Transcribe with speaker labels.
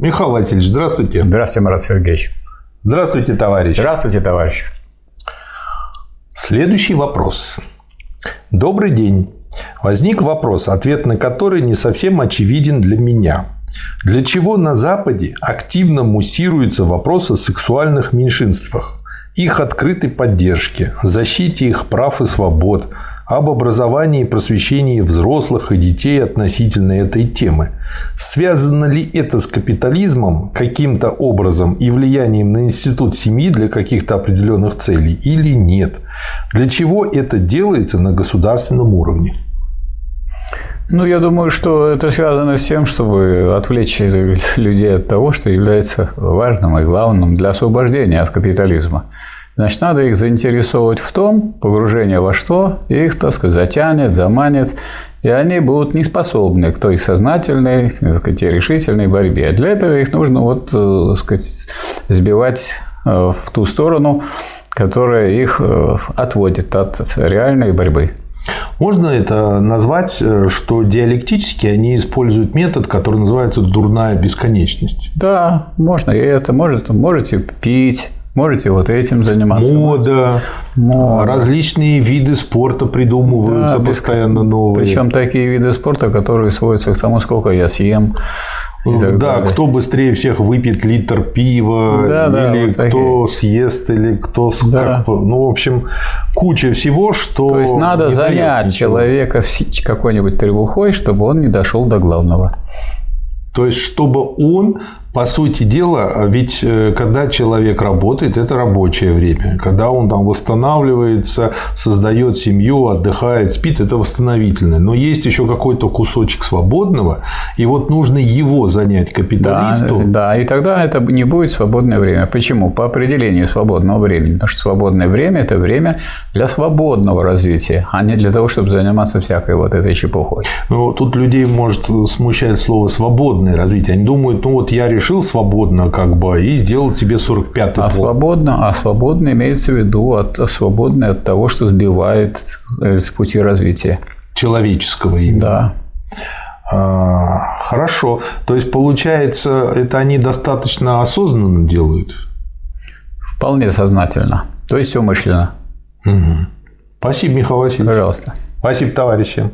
Speaker 1: Михаил Васильевич, здравствуйте.
Speaker 2: Здравствуйте, Марат Сергеевич.
Speaker 1: Здравствуйте, товарищ.
Speaker 2: Здравствуйте, товарищ.
Speaker 1: Следующий вопрос. Добрый день. Возник вопрос, ответ на который не совсем очевиден для меня. Для чего на Западе активно муссируются вопросы о сексуальных меньшинствах, их открытой поддержке, защите их прав и свобод, об образовании и просвещении взрослых и детей относительно этой темы. Связано ли это с капитализмом каким-то образом и влиянием на институт семьи для каких-то определенных целей или нет? Для чего это делается на государственном уровне?
Speaker 2: Ну, я думаю, что это связано с тем, чтобы отвлечь людей от того, что является важным и главным для освобождения от капитализма. Значит, надо их заинтересовать в том, погружение во что их, так сказать, затянет, заманит, и они будут не способны к той сознательной, так сказать, решительной борьбе. Для этого их нужно вот, э, так сказать, сбивать э, в ту сторону, которая их э, отводит от реальной борьбы.
Speaker 1: Можно это назвать, что диалектически они используют метод, который называется дурная бесконечность?
Speaker 2: Да, можно и это. Может, можете пить, Можете вот этим заниматься.
Speaker 1: Мода, Мода. различные виды спорта придумываются да, постоянно новые.
Speaker 2: Причем такие виды спорта, которые сводятся к тому, сколько я съем.
Speaker 1: да, далее. кто быстрее всех выпьет литр пива, да, или да, кто такие. съест, или кто да. как, ну, в общем, куча всего, что.
Speaker 2: То есть надо занять ничего. человека какой-нибудь требухой, чтобы он не дошел до главного.
Speaker 1: То есть, чтобы он по сути дела, ведь э, когда человек работает, это рабочее время. Когда он там восстанавливается, создает семью, отдыхает, спит, это восстановительное. Но есть еще какой-то кусочек свободного, и вот нужно его занять капиталисту.
Speaker 2: Да, да, и тогда это не будет свободное время. Почему? По определению свободного времени. Потому что свободное время – это время для свободного развития, а не для того, чтобы заниматься всякой вот этой чепухой.
Speaker 1: Ну, тут людей может смущать слово «свободное развитие». Они думают, ну вот я решил решил свободно как бы и сделал себе 45-й
Speaker 2: а свободно, а свободно имеется в виду от, свободное от того, что сбивает э, с пути развития.
Speaker 1: Человеческого именно.
Speaker 2: Да.
Speaker 1: А, хорошо. То есть, получается, это они достаточно осознанно делают?
Speaker 2: Вполне сознательно. То есть, умышленно.
Speaker 1: Угу. Спасибо, Михаил Васильевич.
Speaker 2: Пожалуйста.
Speaker 1: Спасибо, товарищи.